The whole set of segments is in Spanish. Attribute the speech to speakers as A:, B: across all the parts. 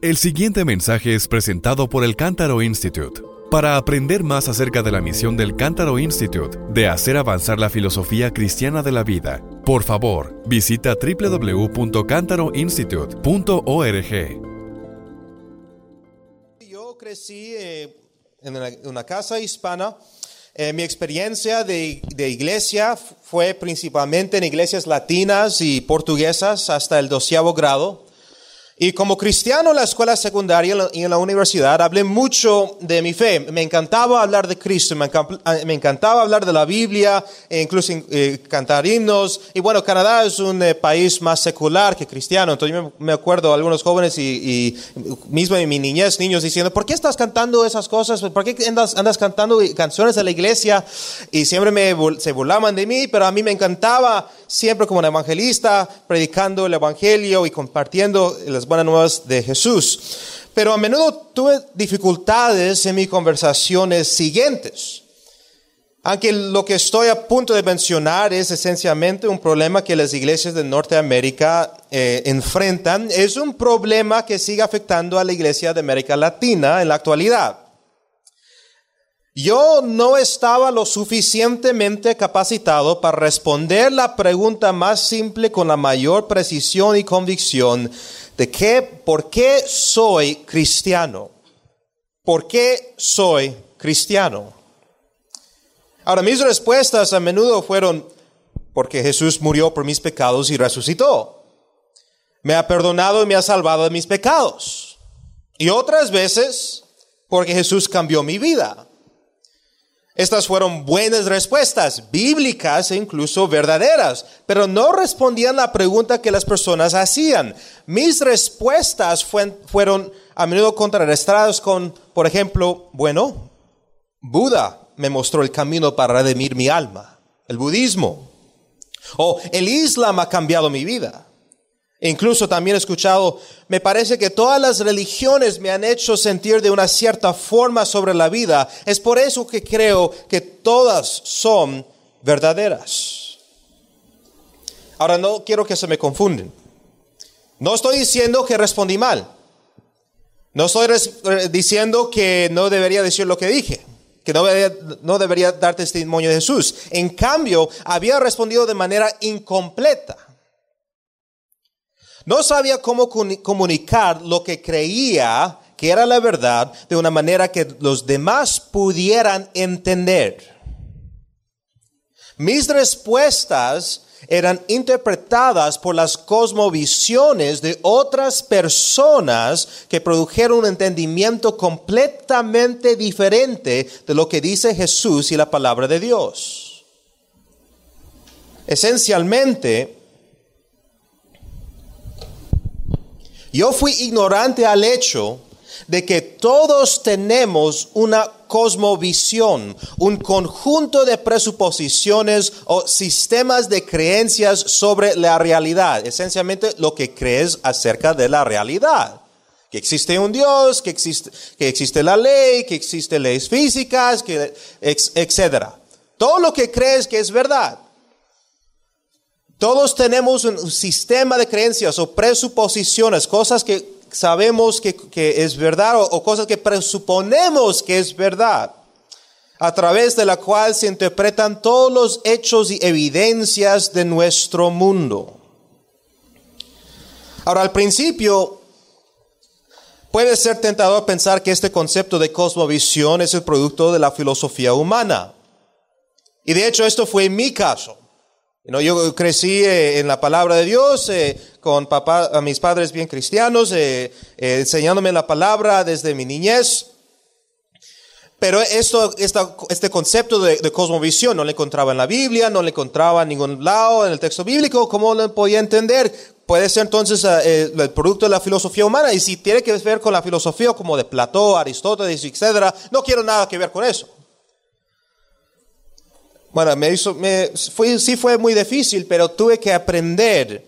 A: El siguiente mensaje es presentado por el Cántaro Institute. Para aprender más acerca de la misión del Cántaro Institute de hacer avanzar la filosofía cristiana de la vida, por favor, visita www.cantaroinstitute.org.
B: Yo crecí eh, en una, casa hispana. Eh, mi experiencia de, de iglesia fue principalmente en iglesias latinas y portuguesas hasta el doceavo grado. Y como cristiano en la escuela secundaria y en la universidad hablé mucho de mi fe. Me encantaba hablar de Cristo, me, me encantaba hablar de la Biblia, e incluso eh, cantar himnos. Y bueno, Canadá es un eh, país más secular que cristiano. Entonces yo me, acuerdo de algunos jóvenes y, y mismo en mi niñez, niños diciendo, ¿por qué estás cantando esas cosas? ¿Por qué andas, andas cantando canciones de la iglesia? Y siempre me, se burlaban de mí, pero a mí me encantaba siempre como un evangelista, predicando el evangelio y compartiendo las buenas nuevas de Jesús. Pero a menudo tuve dificultades en mis conversaciones siguientes. Aunque lo que estoy a punto de mencionar es esencialmente un problema que las iglesias de Norteamérica eh, enfrentan, es un problema que sigue afectando a la iglesia de América Latina en la actualidad. Yo no estaba lo suficientemente capacitado para responder la pregunta más simple con la mayor precisión y convicción de que, ¿por qué soy cristiano? ¿Por qué soy cristiano? Ahora, mis respuestas a menudo fueron, porque Jesús murió por mis pecados y resucitó. Me ha perdonado y me ha salvado de mis pecados. Y otras veces, porque Jesús cambió mi vida. Estas fueron buenas respuestas, bíblicas e incluso verdaderas, pero no respondían la pregunta que las personas hacían. Mis respuestas fueron a menudo contrarrestadas con, por ejemplo, bueno, Buda me mostró el camino para redimir mi alma, el budismo. O el Islam ha cambiado mi vida. Incluso también he escuchado, me parece que todas las religiones me han hecho sentir de una cierta forma sobre la vida. Es por eso que creo que todas son verdaderas. Ahora no quiero que se me confunden. No estoy diciendo que respondí mal. No estoy eh, diciendo que no debería decir lo que dije, que no debería, no debería dar testimonio de Jesús. En cambio, había respondido de manera incompleta. No sabía cómo comunicar lo que creía que era la verdad de una manera que los demás pudieran entender. Mis respuestas eran interpretadas por las cosmovisiones de otras personas que produjeron un entendimiento completamente diferente de lo que dice Jesús y la palabra de Dios. Esencialmente, yo fui ignorante al hecho de que todos tenemos una cosmovisión, un conjunto de presuposiciones o sistemas de creencias sobre la realidad, esencialmente lo que crees acerca de la realidad. Que existe un Dios, que existe, que existe la ley, que existen leyes físicas, etcétera. Todo lo que crees que es verdad. Todos tenemos un sistema de creencias o presuposiciones, cosas que sabemos que, que es verdad o, o cosas que presuponemos que es verdad, a través de la cual se interpretan todos los hechos y evidencias de nuestro mundo. Ahora, al principio, puede ser tentador pensar que este concepto de cosmovisión es el producto de la filosofía humana. Y de hecho, esto fue mi caso. Know, yo crecí eh, en la palabra de Dios eh, con mis padres bien cristianos, eh, enseñándome la palabra desde mi niñez. Pero esto, este concepto de, de cosmovisión no lo encontraba en la Biblia, no lo encontraba en ningún lado en el texto bíblico. ¿Cómo lo podía entender? Puede ser entonces el producto de la filosofía humana. Y si tiene que ver con la filosofía como de Platón, Aristóteles, etcétera, no quiero nada que ver con eso. Bueno, me hizo, me, fue, sí fue muy difícil, pero tuve que aprender.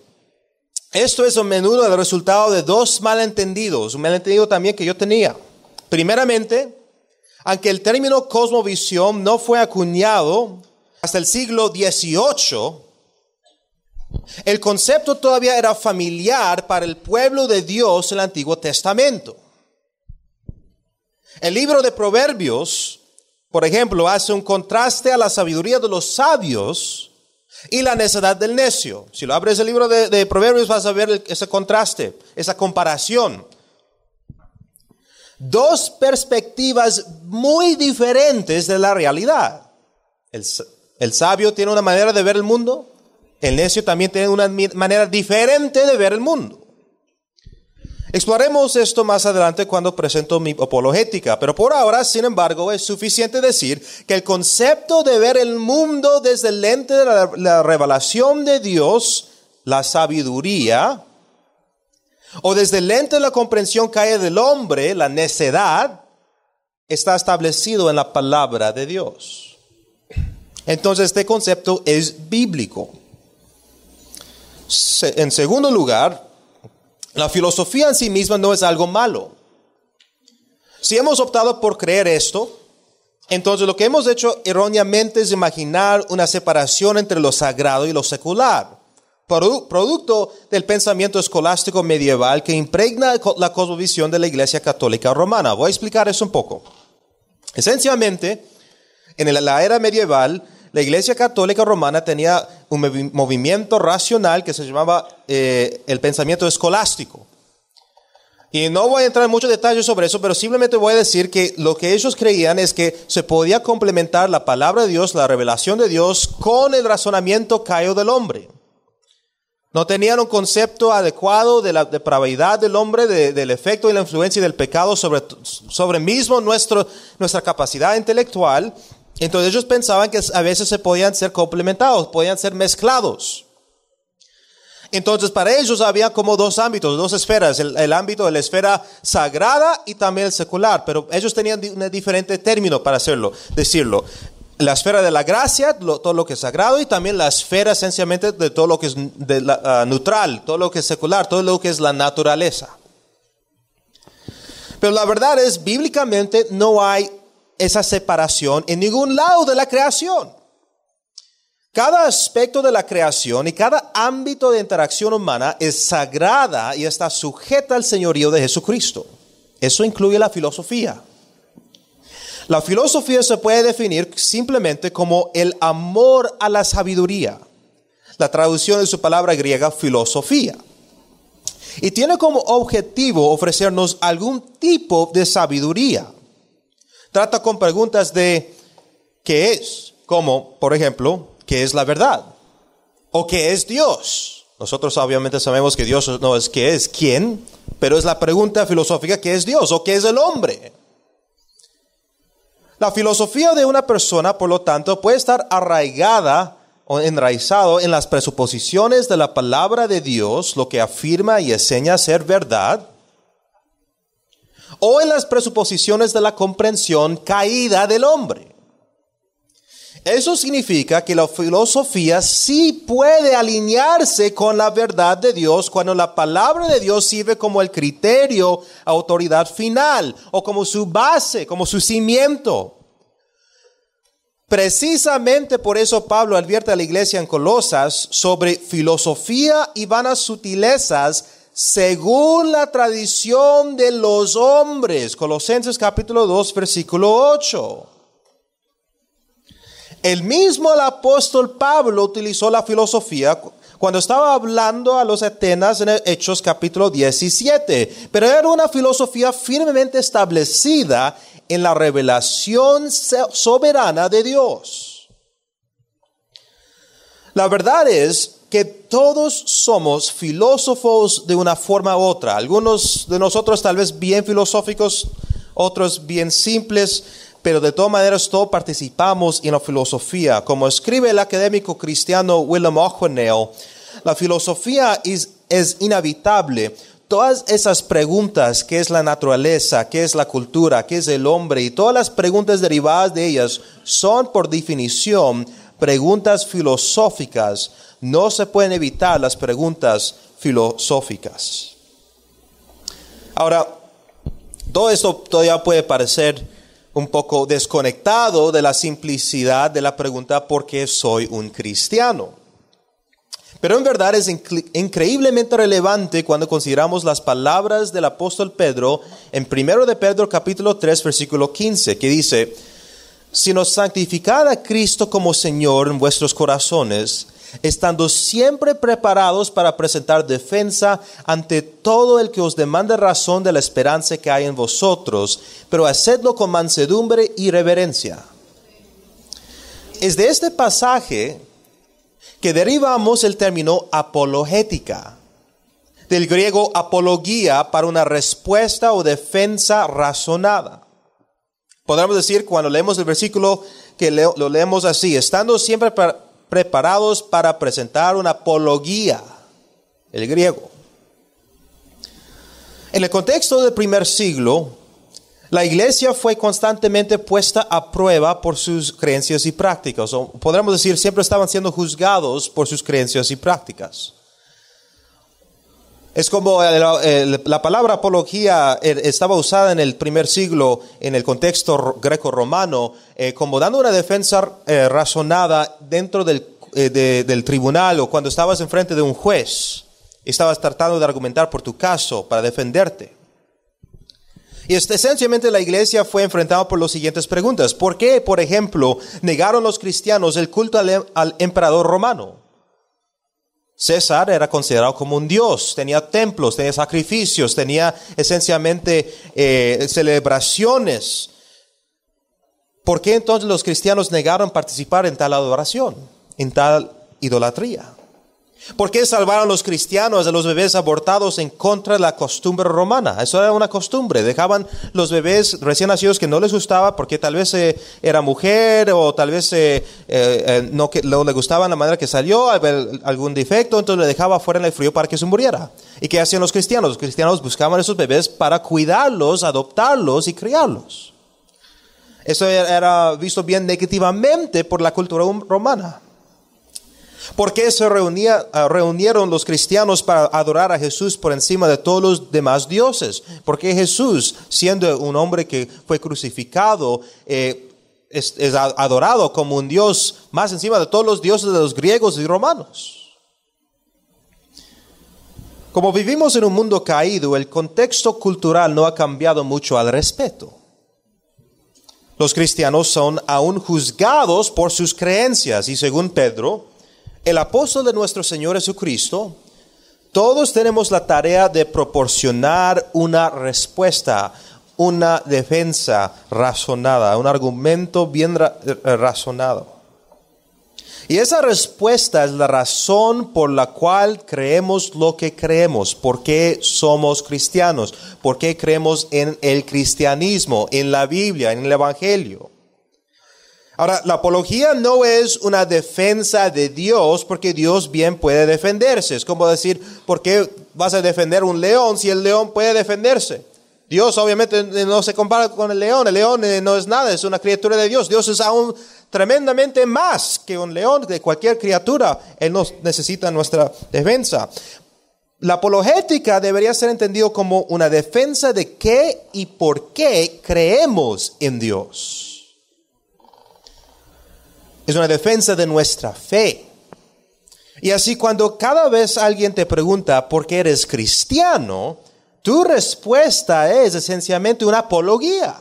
B: Esto es a menudo el resultado de dos malentendidos, un malentendido también que yo tenía. Primeramente, aunque el término cosmovisión no fue acuñado hasta el siglo XVIII, El concepto todavía era familiar para el pueblo de Dios en el Antiguo Testamento. El libro de Proverbios, por ejemplo, hace un contraste a la sabiduría de los sabios y la necedad del necio. Si lo abres el libro de, Proverbios vas a ver ese contraste, esa comparación. Dos perspectivas muy diferentes de la realidad. El, el sabio tiene una manera de ver el mundo, el necio también tiene una manera diferente de ver el mundo. Exploraremos esto más adelante cuando presento mi apologética, pero por ahora, sin embargo, es suficiente decir que el concepto de ver el mundo desde el lente de la, revelación de Dios, la sabiduría, o desde el lente de la comprensión que del hombre, la necedad, está establecido en la palabra de Dios. Entonces este concepto es bíblico. En segundo lugar, la filosofía en sí misma no es algo malo. Si hemos optado por creer esto, entonces lo que hemos hecho erróneamente es imaginar una separación entre lo sagrado y lo secular, producto del pensamiento escolástico medieval que impregna la cosmovisión de la Iglesia Católica Romana. Voy a explicar eso un poco. Esencialmente, en la era medieval, la Iglesia Católica Romana tenía un movimiento racional que se llamaba eh, el pensamiento escolástico. Y no voy a entrar en muchos detalles sobre eso, pero simplemente voy a decir que lo que ellos creían es que se podía complementar la palabra de Dios, la revelación de Dios, con el razonamiento caído del hombre. No tenían un concepto adecuado de la depravidad del hombre, del efecto y la influencia del pecado sobre, sobre mismo nuestro, nuestra capacidad intelectual entonces ellos pensaban que a veces se podían ser complementados, podían ser mezclados. Entonces para ellos había como dos ámbitos, dos esferas, el, ámbito de la esfera sagrada y también el secular, pero ellos tenían un diferente término para hacerlo, decirlo. La esfera de la gracia, todo lo que es sagrado, y también la esfera esencialmente de todo lo que es ah, neutral, todo lo que es secular, todo lo que es la naturaleza. Pero la verdad es, bíblicamente no hay esa separación en ningún lado de la creación. Cada aspecto de la creación y cada ámbito de interacción humana es sagrada y está sujeta al señorío de Jesucristo. Eso incluye la filosofía. La filosofía se puede definir simplemente como el amor a la sabiduría. La traducción de su palabra griega filosofía. Y tiene como objetivo ofrecernos algún tipo de sabiduría Trata con preguntas de qué es, como por ejemplo, ¿qué es la verdad? ¿O qué es Dios? Nosotros obviamente sabemos que Dios no es qué es, quién, pero es la pregunta filosófica, ¿qué es Dios? ¿O qué es el hombre? La filosofía de una persona, por lo tanto, puede estar arraigada o enraizado en las presuposiciones de la palabra de Dios, lo que afirma y enseña ser verdad, o en las presuposiciones de la comprensión caída del hombre. Eso significa que la filosofía sí puede alinearse con la verdad de Dios cuando la palabra de Dios sirve como el criterio, autoridad final o como su base, como su cimiento. Precisamente por eso Pablo advierte a la iglesia en Colosas sobre filosofía y vanas sutilezas según la tradición de los hombres. Colosenses capítulo 2, versículo 8. El mismo el apóstol Pablo utilizó la filosofía cuando estaba hablando a los Atenas en Hechos capítulo 17, pero era una filosofía firmemente establecida en la revelación soberana de Dios. La verdad es que todos somos filósofos de una forma u otra. Algunos de nosotros tal vez bien filosóficos, otros bien simples, pero de todas maneras todos participamos en la filosofía. Como escribe el académico cristiano William O'Connell, la filosofía es, es inevitable. Todas esas preguntas, ¿qué es la naturaleza? ¿Qué es la cultura? ¿Qué es el hombre? Y todas las preguntas derivadas de ellas son por definición preguntas filosóficas no se pueden evitar las preguntas filosóficas. Ahora, todo esto todavía puede parecer un poco desconectado de la simplicidad de la pregunta ¿por qué soy un cristiano? Pero en verdad es increíblemente relevante cuando consideramos las palabras del apóstol Pedro en 1 de Pedro capítulo 3 versículo 15, que dice, sino santificad a Cristo como Señor en vuestros corazones, estando siempre preparados para presentar defensa ante todo el que os demande razón de la esperanza que hay en vosotros, pero hacedlo con mansedumbre y reverencia. Es de este pasaje que derivamos el término apologética, del griego apología para una respuesta o defensa razonada. Podríamos decir cuando leemos el versículo que lo leemos así, estando siempre preparados para presentar una apología, el griego. En el contexto del primer siglo, la iglesia fue constantemente puesta a prueba por sus creencias y prácticas, o podríamos decir, siempre estaban siendo juzgados por sus creencias y prácticas. Es como la palabra apología eh, estaba usada en el primer siglo en el contexto greco-romano eh, como dando una defensa eh, razonada dentro del, del tribunal o cuando estabas enfrente de un juez estabas tratando de argumentar por tu caso para defenderte. Y esencialmente la iglesia fue enfrentada por las siguientes preguntas. ¿Por qué, por ejemplo, negaron los cristianos el culto al, emperador romano? César era considerado como un dios, tenía templos, tenía sacrificios, tenía esencialmente eh, celebraciones. ¿Por qué entonces los cristianos negaron participar en tal adoración, en tal idolatría? ¿Por qué salvaron los cristianos de los bebés abortados en contra de la costumbre romana? Eso era una costumbre. Dejaban los bebés recién nacidos que no les gustaba porque tal vez eh, era mujer o tal vez eh, eh, no, le gustaba la manera que salió, algún defecto, entonces le dejaba fuera en el frío para que se muriera. ¿Y qué hacían los cristianos? Los cristianos buscaban esos bebés para cuidarlos, adoptarlos y criarlos. Eso era visto bien negativamente por la cultura romana. ¿Por qué se ah, reunieron los cristianos para adorar a Jesús por encima de todos los demás dioses? Porque Jesús, siendo un hombre que fue crucificado, eh, es, adorado como un Dios más encima de todos los dioses de los griegos y romanos. Como vivimos en un mundo caído, el contexto cultural no ha cambiado mucho al respeto. Los cristianos son aún juzgados por sus creencias y según Pedro, el apóstol de nuestro Señor Jesucristo, todos tenemos la tarea de proporcionar una respuesta, una defensa razonada, un argumento bien razonado. Y esa respuesta es la razón por la cual creemos lo que creemos, por qué somos cristianos, por qué creemos en el cristianismo, en la Biblia, en el Evangelio. Ahora, la apología no es una defensa de Dios porque Dios bien puede defenderse. Es como decir, ¿por qué vas a defender un león si el león puede defenderse? Dios obviamente no se compara con el león. El león eh, no es nada, es una criatura de Dios. Dios es aún tremendamente más que un león, de cualquier criatura. Él no necesita nuestra defensa. La apologética debería ser entendido como una defensa de qué y por qué creemos en Dios. Es una defensa de nuestra fe. Y así cuando cada vez alguien te pregunta por qué eres cristiano, tu respuesta es esencialmente una apología.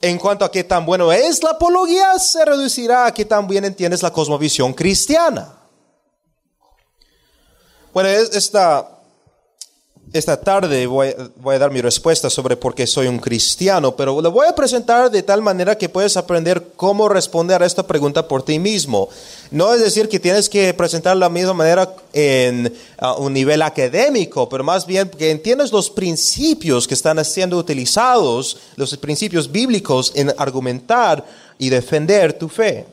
B: En cuanto a qué tan bueno es la apología, se reducirá a qué tan bien entiendes la cosmovisión cristiana. Bueno, esta esta tarde voy, a dar mi respuesta sobre por qué soy un cristiano, pero lo voy a presentar de tal manera que puedes aprender cómo responder a esta pregunta por ti mismo. No es decir que tienes que presentar la misma manera en un nivel académico, pero más bien que entiendas los principios que están siendo utilizados, los principios bíblicos en argumentar y defender tu fe.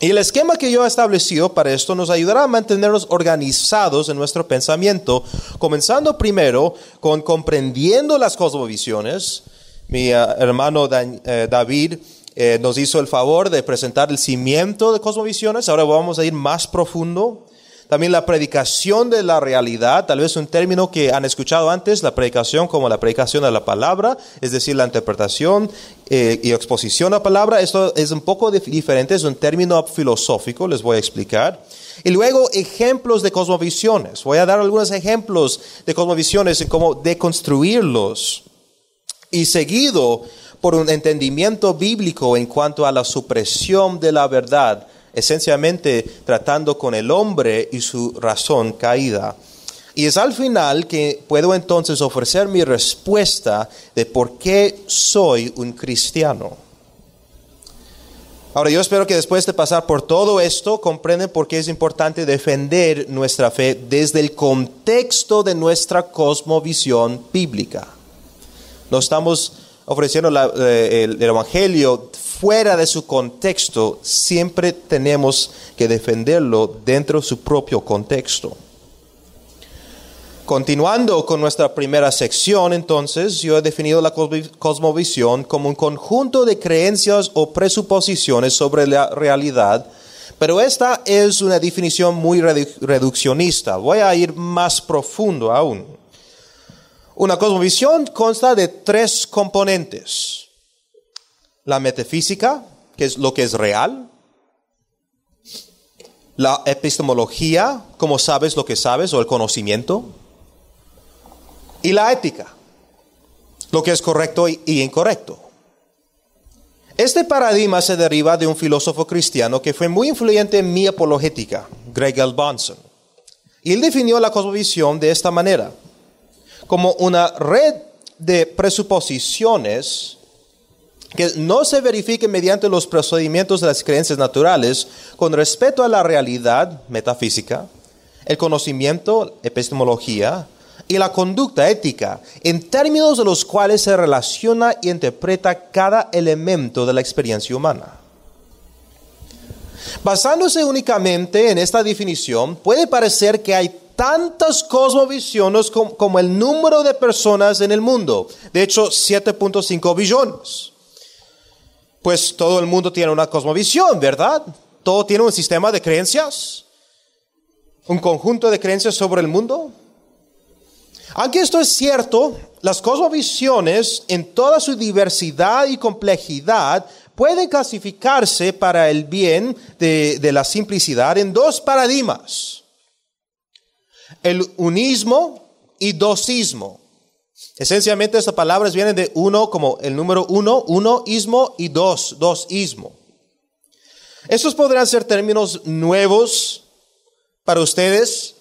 B: Y el esquema que yo he establecido para esto nos ayudará a mantenernos organizados en nuestro pensamiento, comenzando primero con comprendiendo las cosmovisiones. Mi eh, hermano eh, David eh, nos hizo el favor de presentar el cimiento de cosmovisiones. Ahora vamos a ir más profundo. También la predicación de la realidad, tal vez un término que han escuchado antes, la predicación como la predicación de la palabra, es decir, la interpretación eh, y exposición a la palabra. Esto es un poco diferente, es un término filosófico, les voy a explicar. Y luego ejemplos de cosmovisiones. Voy a dar algunos ejemplos de cosmovisiones y cómo deconstruirlos. Y seguido por un entendimiento bíblico en cuanto a la supresión de la verdad esencialmente tratando con el hombre y su razón caída. Y es al final que puedo entonces ofrecer mi respuesta de por qué soy un cristiano. Ahora yo espero que después de pasar por todo esto comprenden por qué es importante defender nuestra fe desde el contexto de nuestra cosmovisión bíblica. No estamos ofreciendo eh, el Evangelio fuera de su contexto, siempre tenemos que defenderlo dentro de su propio contexto. Continuando con nuestra primera sección, entonces, yo he definido la cosmovisión como un conjunto de creencias o presuposiciones sobre la realidad, pero esta es una definición muy reduccionista. Voy a ir más profundo aún. Una cosmovisión consta de tres componentes la metafísica, que es lo que es real, la epistemología, como sabes lo que sabes, o el conocimiento, y la ética, lo que es correcto y, incorrecto. Este paradigma se deriva de un filósofo cristiano que fue muy influyente en mi apologética, Greg L. Bonson. Y él definió la cosmovisión de esta manera, como una red de presuposiciones que no se verifique mediante los procedimientos de las creencias naturales con respecto a la realidad metafísica, el conocimiento, epistemología y la conducta ética, en términos de los cuales se relaciona y interpreta cada elemento de la experiencia humana. Basándose únicamente en esta definición, puede parecer que hay tantas cosmovisiones como, el número de personas en el mundo. De hecho, 7.5 billones pues todo el mundo tiene una cosmovisión, ¿verdad? Todo tiene un sistema de creencias, un conjunto de creencias sobre el mundo. Aunque esto es cierto, las cosmovisiones en toda su diversidad y complejidad pueden clasificarse para el bien de, la simplicidad en dos paradigmas. El unismo y dosismo. Esencialmente estas palabras vienen de uno como el número uno, uno ismo y dos, dos ismo. Estos podrán ser términos nuevos para ustedes,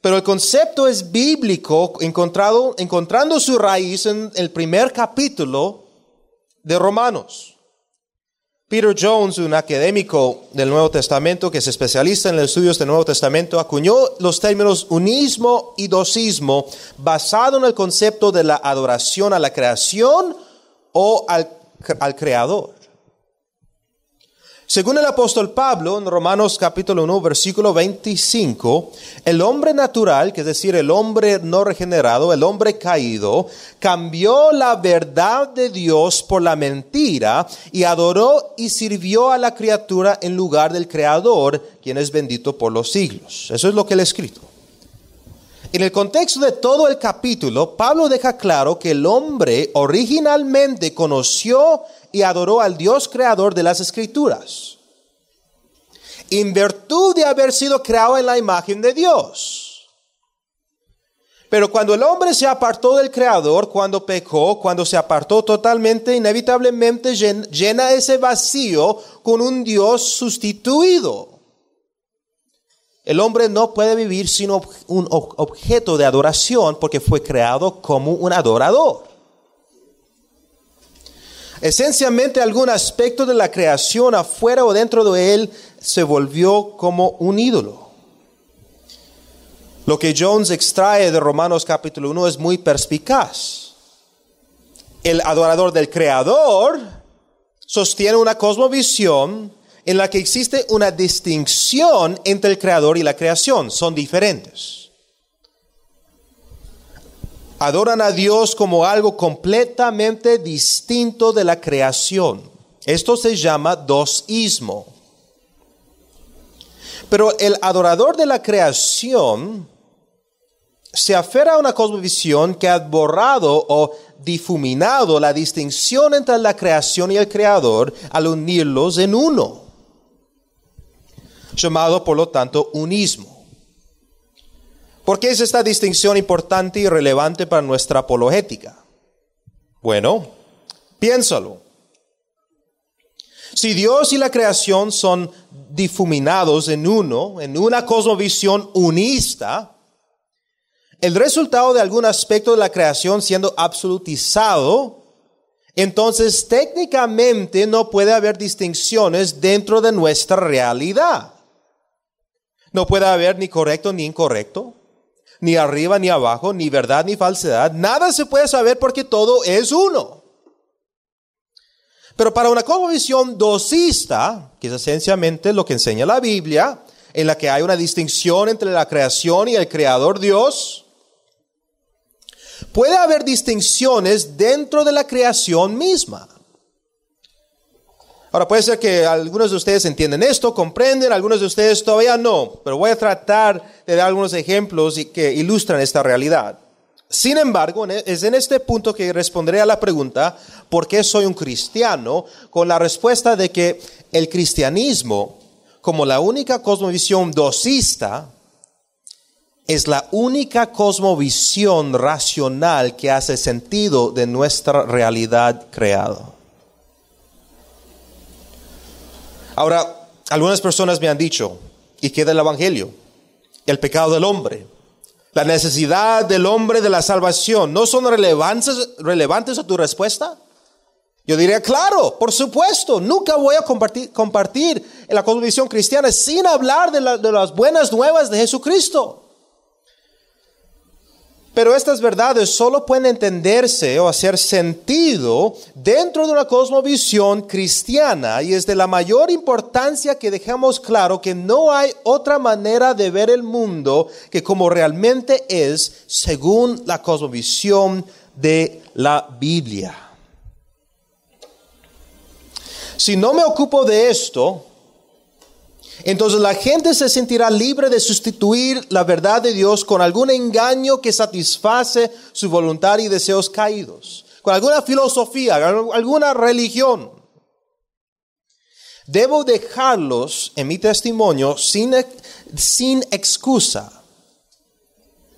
B: pero el concepto es bíblico, encontrado, encontrando su raíz en el primer capítulo de Romanos. Peter Jones, un académico del Nuevo Testamento que se especializa en los estudios del Nuevo Testamento, acuñó los términos unismo y dosismo basado en el concepto de la adoración a la creación o al, al Creador. Según el apóstol Pablo, en Romanos capítulo 1, versículo 25, el hombre natural, que es decir, el hombre no regenerado, el hombre caído, cambió la verdad de Dios por la mentira y adoró y sirvió a la criatura en lugar del Creador, quien es bendito por los siglos. Eso es lo que él ha escrito. En el contexto de todo el capítulo, Pablo deja claro que el hombre originalmente conoció y adoró al Dios creador de las escrituras. En virtud de haber sido creado en la imagen de Dios. Pero cuando el hombre se apartó del Creador, cuando pecó, cuando se apartó totalmente, inevitablemente llena ese vacío con un Dios sustituido. El hombre no puede vivir sin un objeto de adoración porque fue creado como un adorador. Esencialmente algún aspecto de la creación afuera o dentro de él se volvió como un ídolo. Lo que Jones extrae de Romanos capítulo 1 es muy perspicaz. El adorador del creador sostiene una cosmovisión en la que existe una distinción entre el creador y la creación. Son diferentes adoran a Dios como algo completamente distinto de la creación. Esto se llama dosismo. Pero el adorador de la creación se aferra a una cosmovisión que ha borrado o difuminado la distinción entre la creación y el creador al unirlos en uno, llamado por lo tanto unismo. ¿Por qué es esta distinción importante y relevante para nuestra apologética? Bueno, piénsalo. Si Dios y la creación son difuminados en uno, en una cosmovisión unista, el resultado de algún aspecto de la creación siendo absolutizado, entonces técnicamente no puede haber distinciones dentro de nuestra realidad. No puede haber ni correcto ni incorrecto, ni arriba ni abajo, ni verdad ni falsedad. Nada se puede saber porque todo es uno. Pero para una cosmovisión dosista, que es esencialmente lo que enseña la Biblia, en la que hay una distinción entre la creación y el creador Dios, puede haber distinciones dentro de la creación misma. Ahora puede ser que algunos de ustedes entienden esto, comprenden, algunos de ustedes todavía no, pero voy a tratar de dar algunos ejemplos que ilustran esta realidad. Sin embargo, e, es en este punto que responderé a la pregunta, ¿por qué soy un cristiano? Con la respuesta de que el cristianismo, como la única cosmovisión dosista, es la única cosmovisión racional que hace sentido de nuestra realidad creada. Ahora, algunas personas me han dicho, ¿y qué del Evangelio? El pecado del hombre la necesidad del hombre de la salvación, ¿no son relevantes, relevantes a tu respuesta? Yo diría, claro, por supuesto, nunca voy a compartir, compartir en la cosmovisión cristiana sin hablar de, de las buenas nuevas de Jesucristo. Pero estas verdades solo pueden entenderse o hacer sentido dentro de una cosmovisión cristiana y es de la mayor importancia que dejemos claro que no hay otra manera de ver el mundo que como realmente es según la cosmovisión de la Biblia. Si no me ocupo de esto, entonces la gente se sentirá libre de sustituir la verdad de Dios con algún engaño que satisface su voluntad y deseos caídos, con alguna filosofía, alguna religión. Debo dejarlos en mi testimonio sin, sin excusa.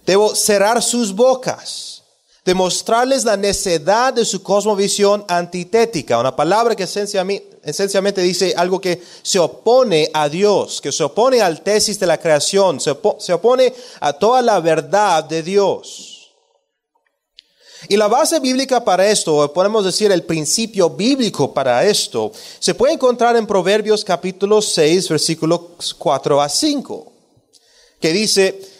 B: Debo cerrar sus bocas demostrarles la necedad de su cosmovisión antitética, una palabra que esencialmente, dice algo que se opone a Dios, que se opone al tesis de la creación, se, opone a toda la verdad de Dios. Y la base bíblica para esto, o podemos decir el principio bíblico para esto, se puede encontrar en Proverbios capítulo 6, versículos 4 a 5, que dice,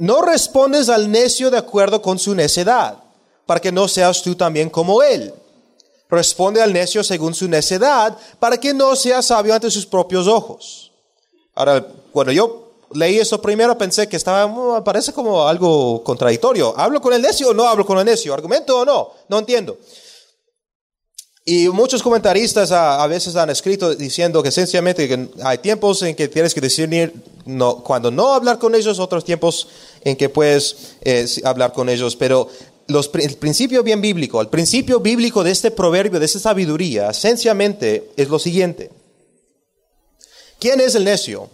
B: no respondes al necio de acuerdo con su necedad, para que no seas tú también como él. Responde al necio según su necedad, para que no seas sabio ante sus propios ojos. Ahora, cuando yo leí eso primero pensé que estaba, mm, parece como algo contradictorio. ¿Hablo con el necio o no hablo con el necio? ¿Argumento o no? No entiendo. Y muchos comentaristas a, veces han escrito diciendo que sencillamente hay tiempos en que tienes que discernir no, cuando no hablar con ellos, otros tiempos en que puedes eh, hablar con ellos. Pero el principio bien bíblico, el principio bíblico de este proverbio, de esta sabiduría, esencialmente es lo siguiente. ¿Quién es el necio?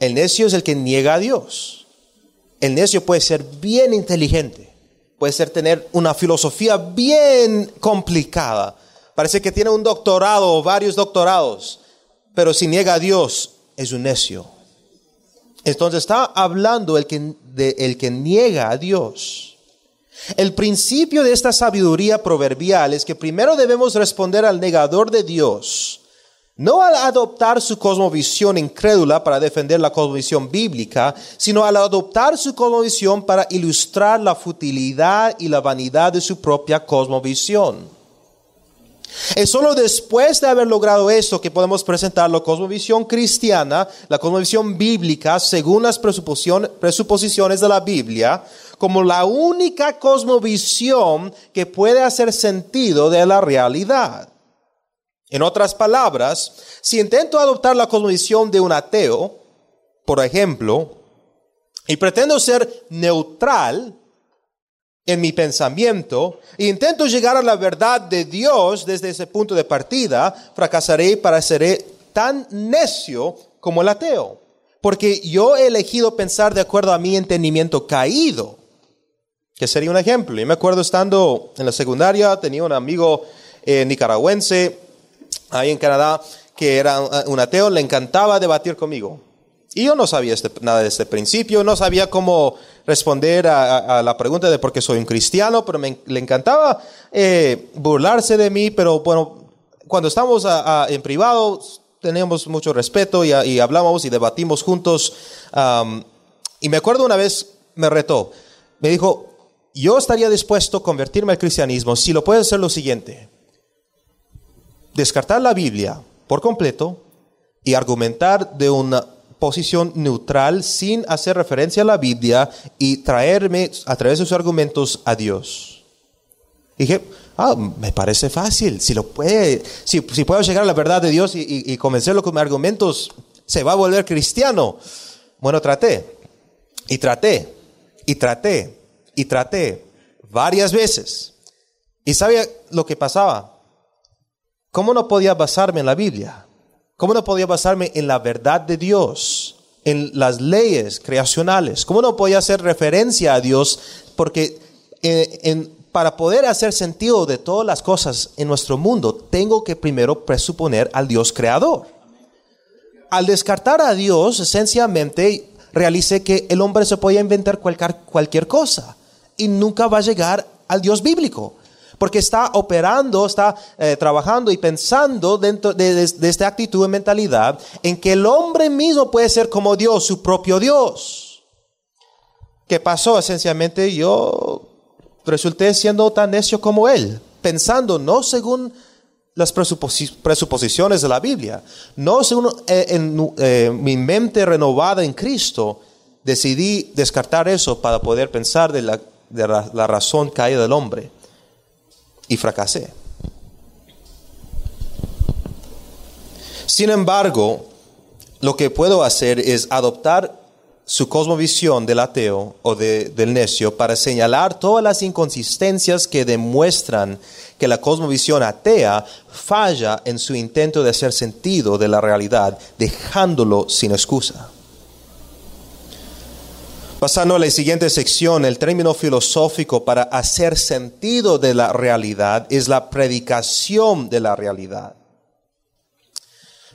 B: El necio es el que niega a Dios. El necio puede ser bien inteligente, puede ser tener una filosofía bien complicada Parece que tiene un doctorado o varios doctorados, pero si niega a Dios es un necio. Entonces está hablando el que, el que niega a Dios. El principio de esta sabiduría proverbial es que primero debemos responder al negador de Dios, no al adoptar su cosmovisión incrédula para defender la cosmovisión bíblica, sino al adoptar su cosmovisión para ilustrar la futilidad y la vanidad de su propia cosmovisión. Es solo después de haber logrado esto que podemos presentar la cosmovisión cristiana, la cosmovisión bíblica, según las presuposiciones de la Biblia, como la única cosmovisión que puede hacer sentido de la realidad. En otras palabras, si intento adoptar la cosmovisión de un ateo, por ejemplo, y pretendo ser neutral en mi pensamiento e intento llegar a la verdad de Dios desde ese punto de partida, fracasaré y pareceré tan necio como el ateo. Porque yo he elegido pensar de acuerdo a mi entendimiento caído, que sería un ejemplo. Yo me acuerdo estando en la secundaria, tenía un amigo eh, nicaragüense ahí en Canadá que era un ateo, le encantaba debatir conmigo. Y yo no sabía este, nada de este principio, no sabía cómo responder a, la pregunta de por qué soy un cristiano, pero me, le encantaba eh, burlarse de mí, pero bueno, cuando estamos en privado teníamos mucho respeto y, y hablamos y debatimos juntos. y me acuerdo una vez me retó, me dijo, yo estaría dispuesto a convertirme al cristianismo si lo puedes hacer lo siguiente, descartar la Biblia por completo y argumentar de una posición neutral sin hacer referencia a la Biblia y traerme a través de sus argumentos a Dios. dije, ah, me parece fácil, si lo puede, si, puedo llegar a la verdad de Dios y, y convencerlo con argumentos, se va a volver cristiano. Bueno, traté, y traté, y traté, y traté varias veces. ¿Y sabía lo que pasaba? ¿Cómo no podía basarme en la Biblia? ¿Cómo no podía basarme en la verdad de Dios, en las leyes creacionales? ¿Cómo no podía hacer referencia a Dios? Porque eh, para poder hacer sentido de todas las cosas en nuestro mundo, tengo que primero presuponer al Dios creador. Al descartar a Dios, esencialmente realicé que el hombre se podía inventar cualquier, cualquier cosa y nunca va a llegar al Dios bíblico porque está operando, está eh, trabajando y pensando dentro de, esta actitud y mentalidad en que el hombre mismo puede ser como Dios, su propio Dios. ¿Qué pasó? Esencialmente yo resulté siendo tan necio como él, pensando no según las presuposiciones de la Biblia, no según eh, eh, mi mente renovada en Cristo, decidí descartar eso para poder pensar de de la razón caída del hombre y fracasé. Sin embargo, lo que puedo hacer es adoptar su cosmovisión del ateo o del necio para señalar todas las inconsistencias que demuestran que la cosmovisión atea falla en su intento de hacer sentido de la realidad, dejándolo sin excusa. Pasando a la siguiente sección, el término filosófico para hacer sentido de la realidad es la predicación de la realidad.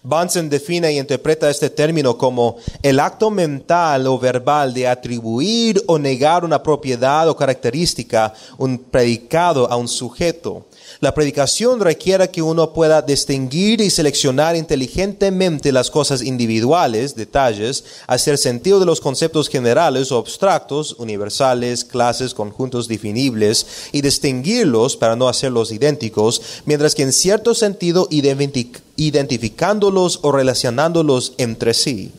B: Bunsen define y interpreta este término como el acto mental o verbal de atribuir o negar una propiedad o característica, un predicado a un sujeto la predicación requiere que uno pueda distinguir y seleccionar inteligentemente las cosas individuales, detalles, hacer sentido de los conceptos generales o abstractos, universales, clases, conjuntos definibles, y distinguirlos para no hacerlos idénticos, mientras que en cierto sentido identificándolos o relacionándolos entre sí.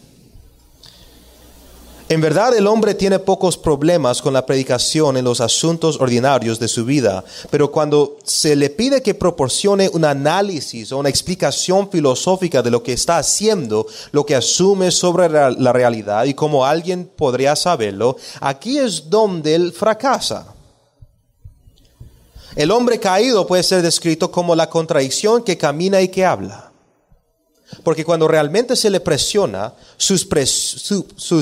B: En verdad el hombre tiene pocos problemas con la predicación en los asuntos ordinarios de su vida, pero cuando se le pide que proporcione un análisis o una explicación filosófica de lo que está haciendo, lo que asume sobre la realidad y cómo alguien podría saberlo, aquí es donde él fracasa. El hombre caído puede ser descrito como la contradicción que camina y que habla. Porque cuando realmente se le presiona, sus,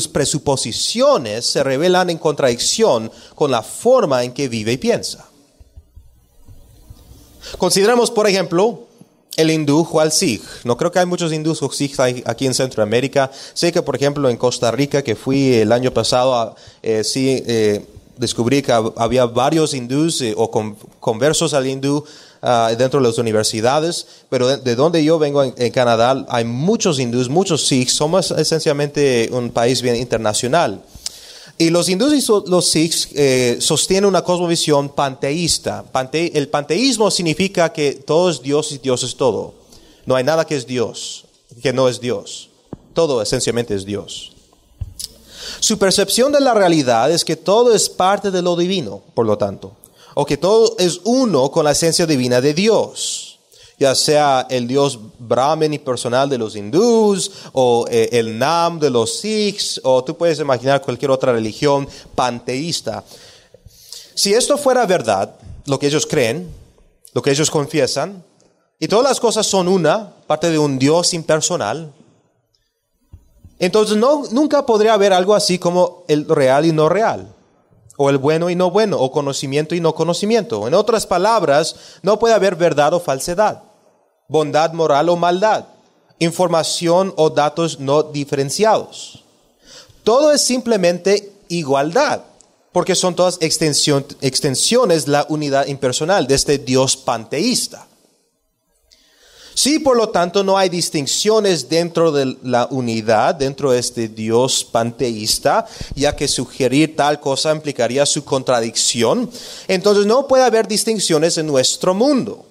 B: presuposiciones se revelan en contradicción con la forma en que vive y piensa. Consideremos, por ejemplo, el hindú o al sikh. No creo que hay muchos hindús o sikhs aquí en Centroamérica. Sé que, por ejemplo, en Costa Rica, que fui el año pasado, eh, sí eh, descubrí que había varios hindús eh, o conversos al hindú Ah, dentro de las universidades, pero de, donde yo vengo en, Canadá hay muchos hindús, muchos sikhs, somos esencialmente un país bien internacional. Y los hindús y los sikhs eh, sostienen una cosmovisión panteísta. el panteísmo significa que todo es Dios y Dios es todo. No hay nada que es Dios, que no es Dios. Todo esencialmente es Dios. Su percepción de la realidad es que todo es parte de lo divino, por lo tanto o que todo es uno con la esencia divina de Dios. ya sea el dios Brahman y personal de los hindús, o eh, el Nam de los Sikhs, o tú puedes imaginar cualquier otra religión panteísta. Si esto fuera verdad, lo que ellos creen, lo que ellos confiesan, y todas las cosas son una, parte de un Dios impersonal, entonces no, nunca podría haber algo así como el real y no real, o el bueno y no bueno, o conocimiento y no conocimiento. En otras palabras, no puede haber verdad o falsedad, bondad moral o maldad, información o datos no diferenciados. Todo es simplemente igualdad porque son todas extensiones de la unidad impersonal de este Dios panteísta. Sí, por lo tanto, no hay distinciones dentro de la unidad, dentro de este Dios panteísta, ya que sugerir tal cosa implicaría su contradicción. Entonces no puede haber distinciones en nuestro mundo.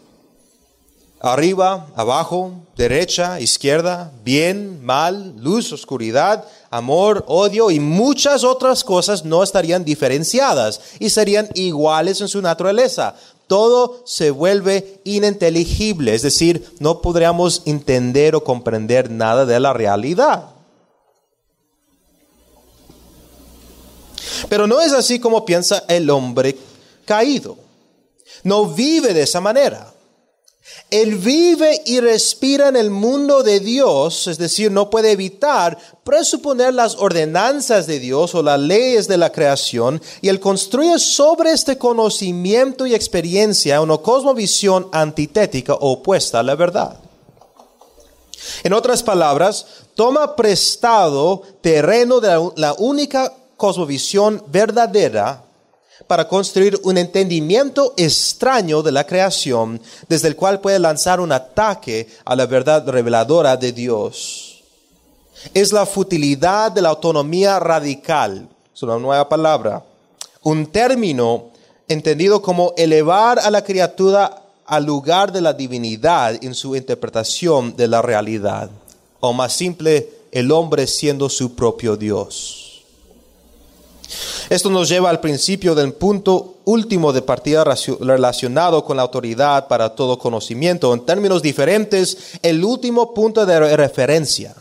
B: Arriba, abajo, derecha, izquierda, bien, mal, luz, oscuridad, amor, odio y muchas otras cosas no estarían diferenciadas y serían iguales en su naturaleza. Todo se vuelve ininteligible, es decir, no podríamos entender o comprender nada de la realidad. Pero no es así como piensa el hombre caído. No vive de esa manera. Él vive y respira en el mundo de Dios, es decir, no puede evitar presuponer las ordenanzas de Dios o las leyes de la creación, y él construye sobre este conocimiento y experiencia una cosmovisión antitética o opuesta a la verdad. En otras palabras, toma prestado terreno de la única cosmovisión verdadera para construir un entendimiento extraño de la creación, desde el cual puede lanzar un ataque a la verdad reveladora de Dios. Es la futilidad de la autonomía radical, es una nueva palabra, un término entendido como elevar a la criatura al lugar de la divinidad en su interpretación de la realidad, o más simple, el hombre siendo su propio Dios. Esto nos lleva al principio del punto último de partida relacionado con la autoridad para todo conocimiento. En términos diferentes, el último punto de referencia.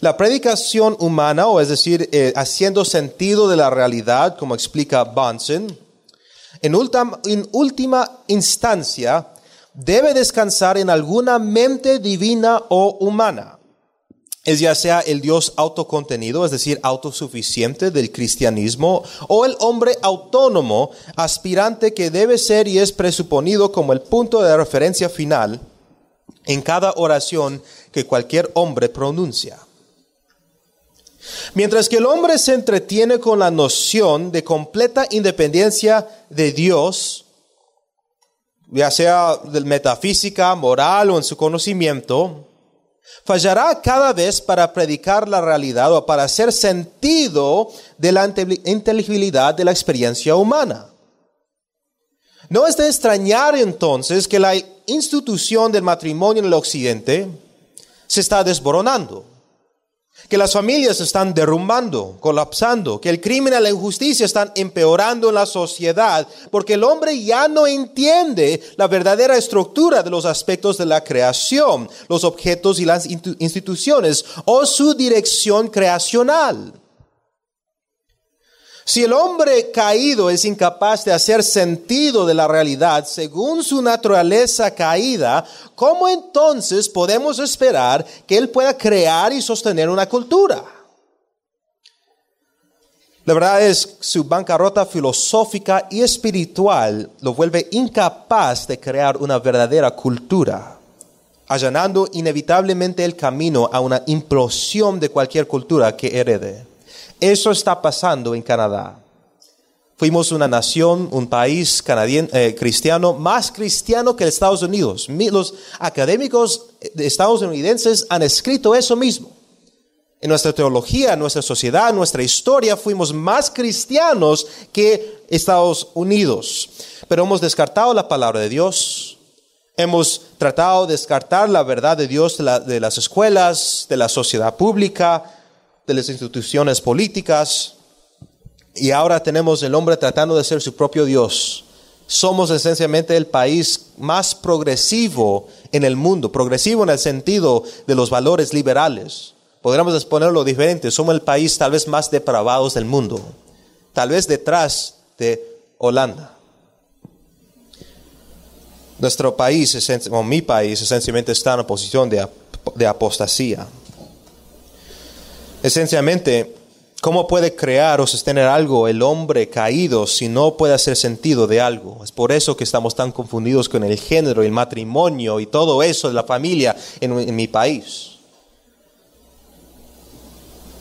B: La predicación humana, o es decir, eh, haciendo sentido de la realidad, como explica Bunsen, en última instancia debe descansar en alguna mente divina o humana es ya sea el Dios autocontenido, es decir, autosuficiente del cristianismo, o el hombre autónomo, aspirante que debe ser y es presuponido como el punto de referencia final en cada oración que cualquier hombre pronuncia. Mientras que el hombre se entretiene con la noción de completa independencia de Dios, ya sea de metafísica, moral o en su conocimiento, fallará cada vez para predicar la realidad o para hacer sentido de la inteligibilidad de la experiencia humana. No es de extrañar entonces que la institución del matrimonio en el occidente se está desboronando que las familias están derrumbando, colapsando, que el crimen y la injusticia están empeorando en la sociedad, porque el hombre ya no entiende la verdadera estructura de los aspectos de la creación, los objetos y las instituciones, o su dirección creacional. Si el hombre caído es incapaz de hacer sentido de la realidad según su naturaleza caída, ¿cómo entonces podemos esperar que él pueda crear y sostener una cultura? La verdad es su bancarrota filosófica y espiritual lo vuelve incapaz de crear una verdadera cultura, allanando inevitablemente el camino a una implosión de cualquier cultura que herede. Eso está pasando en Canadá. Fuimos una nación, un país eh, cristiano, más cristiano que Estados Unidos. Los académicos estadounidenses han escrito eso mismo. En nuestra teología, en nuestra sociedad, en nuestra historia, fuimos más cristianos que Estados Unidos. Pero hemos descartado la palabra de Dios. Hemos tratado de descartar la verdad de Dios de las escuelas, de la sociedad pública, de las instituciones políticas y ahora tenemos el hombre tratando de ser su propio Dios, somos esencialmente el país más progresivo en el mundo, progresivo en el sentido de los valores liberales. Podríamos exponerlo diferente, somos el país tal vez más depravado del mundo, tal vez detrás de Holanda. Nuestro país, o mi país, esencialmente está en una posición de, de apostasía. Esencialmente, ¿Cómo puede crear o sostener algo el hombre caído si no puede hacer sentido de algo? Es por eso que estamos tan confundidos con el género, el matrimonio y todo eso de la familia en, mi país.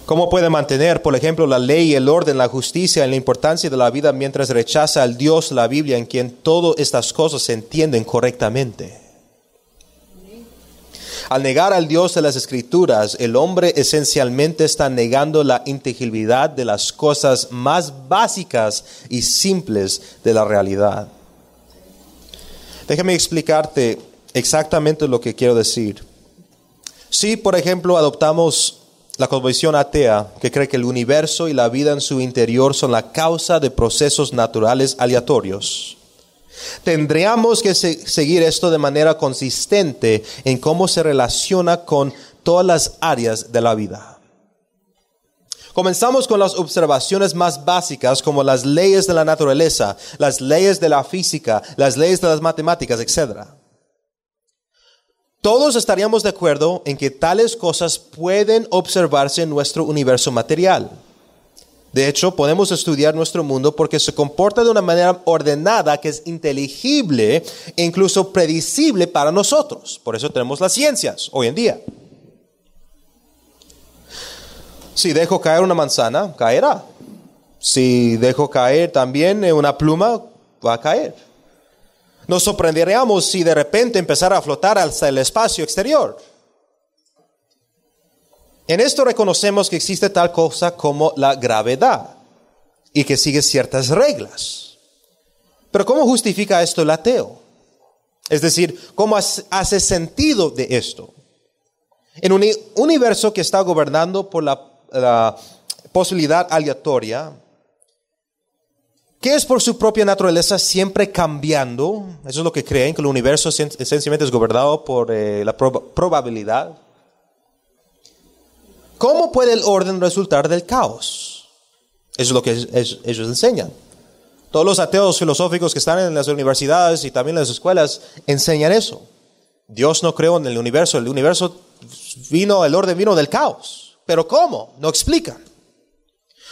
B: ¿Cómo puede mantener, por ejemplo, la ley, el orden, la justicia y la importancia de la vida mientras rechaza al Dios, la Biblia, en quien todas estas cosas se entienden correctamente? Al negar al Dios de las Escrituras, el hombre esencialmente está negando la inteligibilidad de las cosas más básicas y simples de la realidad. Déjame explicarte exactamente lo que quiero decir. Si, por ejemplo, adoptamos la cosmovisión atea, que cree que el universo y la vida en su interior son la causa de procesos naturales aleatorios, Tendríamos que seguir esto de manera consistente en cómo se relaciona con todas las áreas de la vida. Comenzamos con las observaciones más básicas como las leyes de la naturaleza, las leyes de la física, las leyes de las matemáticas, etc. Todos estaríamos de acuerdo en que tales cosas pueden observarse en nuestro universo material. De hecho, podemos estudiar nuestro mundo porque se comporta de una manera ordenada que es inteligible e incluso predecible para nosotros. Por eso tenemos las ciencias hoy en día. Si dejo caer una manzana, caerá. Si dejo caer también una pluma, va a caer. Nos sorprenderíamos si de repente empezara a flotar hasta el espacio exterior. En esto reconocemos que existe tal cosa como la gravedad y que sigue ciertas reglas. Pero ¿cómo justifica esto el ateo? Es decir, ¿cómo hace sentido de esto? En un universo que está gobernando por la, posibilidad aleatoria, que es por su propia naturaleza siempre cambiando, eso es lo que creen, que el universo esencialmente es gobernado por eh, la probabilidad. ¿Cómo puede el orden resultar del caos? Eso es lo que ellos enseñan. Todos los ateos filosóficos que están en las universidades y también en las escuelas enseñan eso. Dios no creó en el universo, el universo vino, el orden vino del caos. Pero ¿cómo? No explican.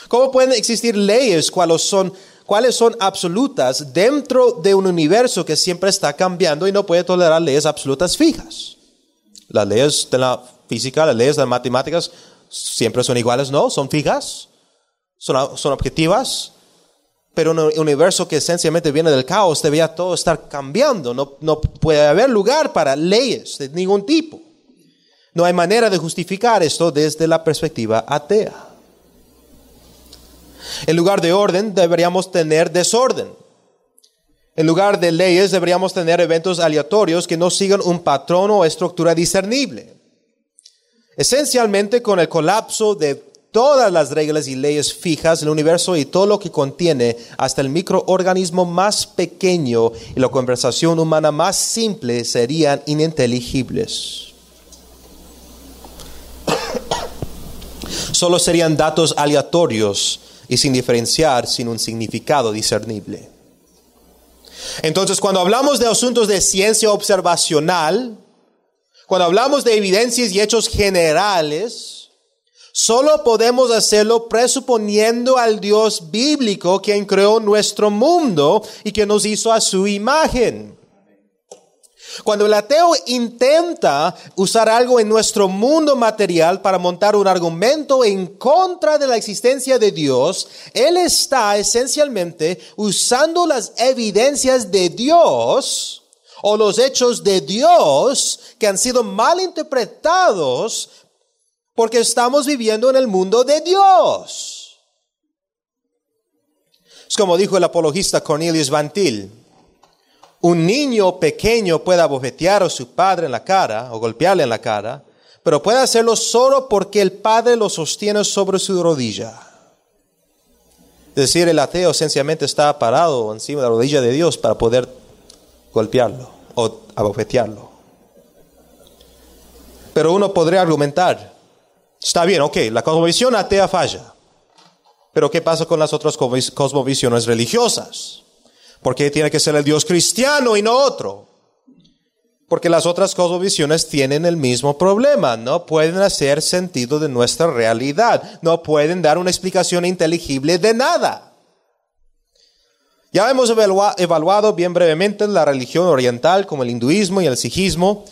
B: ¿Cómo pueden existir leyes cuáles son, cuáles son absolutas dentro de un universo que siempre está cambiando y no puede tolerar leyes absolutas fijas? Las leyes de la física, las leyes de las matemáticas siempre son iguales, no, son fijas, son, son objetivas, pero un universo que esencialmente viene del caos debería todo estar cambiando, no, no puede haber lugar para leyes de ningún tipo. No hay manera de justificar esto desde la perspectiva atea. En lugar de orden deberíamos tener desorden. En lugar de leyes deberíamos tener eventos aleatorios que no sigan un patrón o estructura discernible. Esencialmente con el colapso de todas las reglas y leyes fijas del universo y todo lo que contiene, hasta el microorganismo más pequeño y la conversación humana más simple serían ininteligibles. Solo serían datos aleatorios y sin diferenciar, sin un significado discernible. Entonces, cuando hablamos de asuntos de ciencia observacional, cuando hablamos de evidencias y hechos generales, solo podemos hacerlo presuponiendo al Dios bíblico quien creó nuestro mundo y que nos hizo a su imagen. Cuando el ateo intenta usar algo en nuestro mundo material para montar un argumento en contra de la existencia de Dios, él está esencialmente usando las evidencias de Dios o los hechos de Dios que han sido mal interpretados porque estamos viviendo en el mundo de Dios. Es como dijo el apologista Cornelius Vantil, un niño pequeño puede abofetear a su padre en la cara o golpearle en la cara, pero puede hacerlo solo porque el padre lo sostiene sobre su rodilla. Es decir, el ateo sencillamente está parado encima de la rodilla de Dios para poder golpearlo o abofetearlo. Pero uno podría argumentar, está bien, ok, la cosmovisión atea falla. Pero ¿qué pasa con las otras cosmovisiones religiosas? ¿Por qué tiene que ser el Dios cristiano y no otro? Porque las otras cosmovisiones tienen el mismo problema, no pueden hacer sentido de nuestra realidad, no pueden dar una explicación inteligible de nada. Ya hemos evaluado bien brevemente la religión oriental como el hinduismo y el sijismo,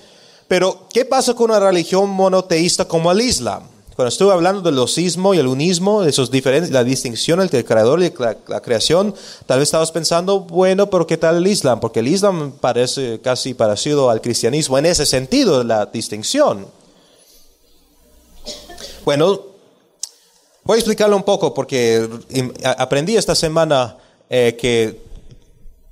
B: pero ¿qué pasa con una religión monoteísta como el Islam? Cuando estuve hablando del osismo y el unismo, de esos diferentes, la distinción entre el creador y la, creación, tal vez estabas pensando, bueno, pero ¿qué tal el Islam? Porque el Islam parece casi parecido al cristianismo en ese sentido, la distinción. Bueno, voy a explicarlo un poco porque aprendí esta semana eh, que